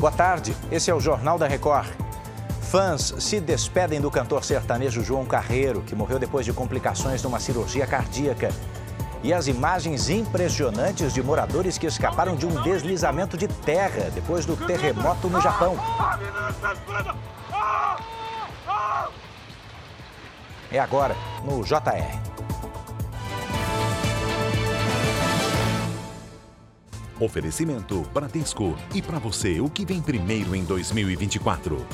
Boa tarde, esse é o Jornal da Record. Fãs se despedem do cantor sertanejo João Carreiro, que morreu depois de complicações numa cirurgia cardíaca. E as imagens impressionantes de moradores que escaparam de um deslizamento de terra depois do terremoto no Japão. É agora, no JR. Oferecimento Bradesco. E para você, o que vem primeiro em 2024?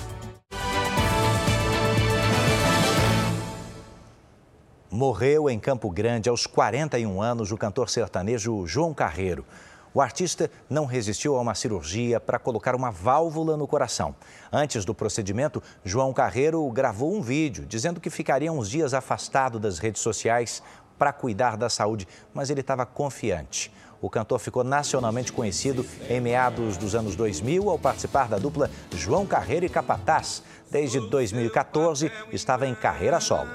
Morreu em Campo Grande aos 41 anos o cantor sertanejo João Carreiro. O artista não resistiu a uma cirurgia para colocar uma válvula no coração. Antes do procedimento, João Carreiro gravou um vídeo dizendo que ficaria uns dias afastado das redes sociais para cuidar da saúde, mas ele estava confiante. O cantor ficou nacionalmente conhecido em meados dos anos 2000 ao participar da dupla João Carreiro e Capataz. Desde 2014, estava em carreira solo.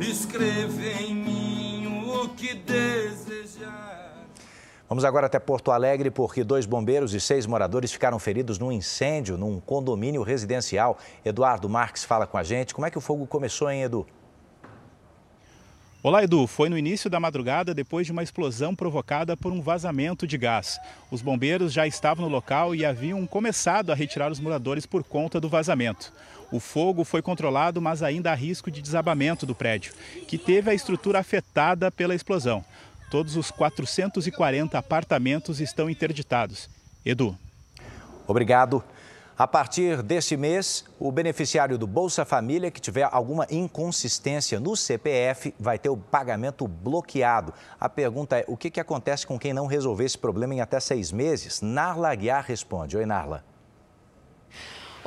Escreve em mim o que desejar. Vamos agora até Porto Alegre, porque dois bombeiros e seis moradores ficaram feridos num incêndio num condomínio residencial. Eduardo Marques fala com a gente. Como é que o fogo começou, hein, Edu? Olá, Edu. Foi no início da madrugada, depois de uma explosão provocada por um vazamento de gás. Os bombeiros já estavam no local e haviam começado a retirar os moradores por conta do vazamento. O fogo foi controlado, mas ainda há risco de desabamento do prédio, que teve a estrutura afetada pela explosão. Todos os 440 apartamentos estão interditados. Edu. Obrigado. A partir deste mês, o beneficiário do Bolsa Família que tiver alguma inconsistência no CPF vai ter o pagamento bloqueado. A pergunta é: o que, que acontece com quem não resolver esse problema em até seis meses? Narla Aguiar responde. Oi, Narla.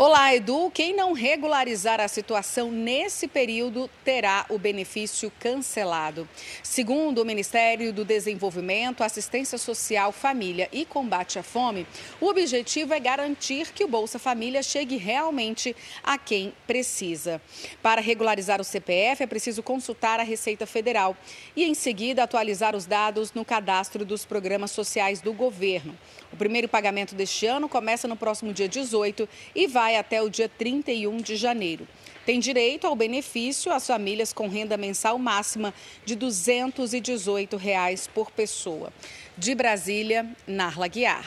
Olá, Edu. Quem não regularizar a situação nesse período terá o benefício cancelado. Segundo o Ministério do Desenvolvimento, Assistência Social, Família e Combate à Fome, o objetivo é garantir que o Bolsa Família chegue realmente a quem precisa. Para regularizar o CPF, é preciso consultar a Receita Federal e, em seguida, atualizar os dados no cadastro dos programas sociais do governo. O primeiro pagamento deste ano começa no próximo dia 18 e vai até o dia 31 de janeiro. Tem direito ao benefício as famílias com renda mensal máxima de 218 reais por pessoa. De Brasília, Narla Guiar.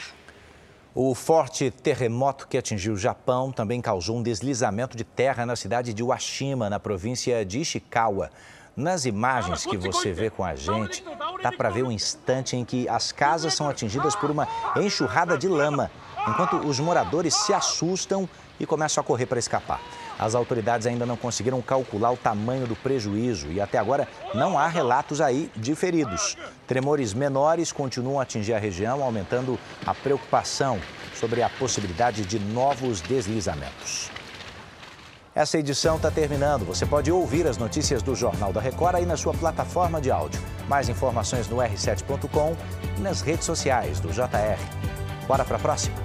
O forte terremoto que atingiu o Japão também causou um deslizamento de terra na cidade de Washima, na província de Ishikawa. Nas imagens que você vê com a gente, dá para ver o instante em que as casas são atingidas por uma enxurrada de lama, enquanto os moradores se assustam e começam a correr para escapar. As autoridades ainda não conseguiram calcular o tamanho do prejuízo e até agora não há relatos aí de feridos. Tremores menores continuam a atingir a região, aumentando a preocupação sobre a possibilidade de novos deslizamentos. Essa edição está terminando. Você pode ouvir as notícias do Jornal da Record aí na sua plataforma de áudio. Mais informações no r7.com e nas redes sociais do JR. Bora para a próxima?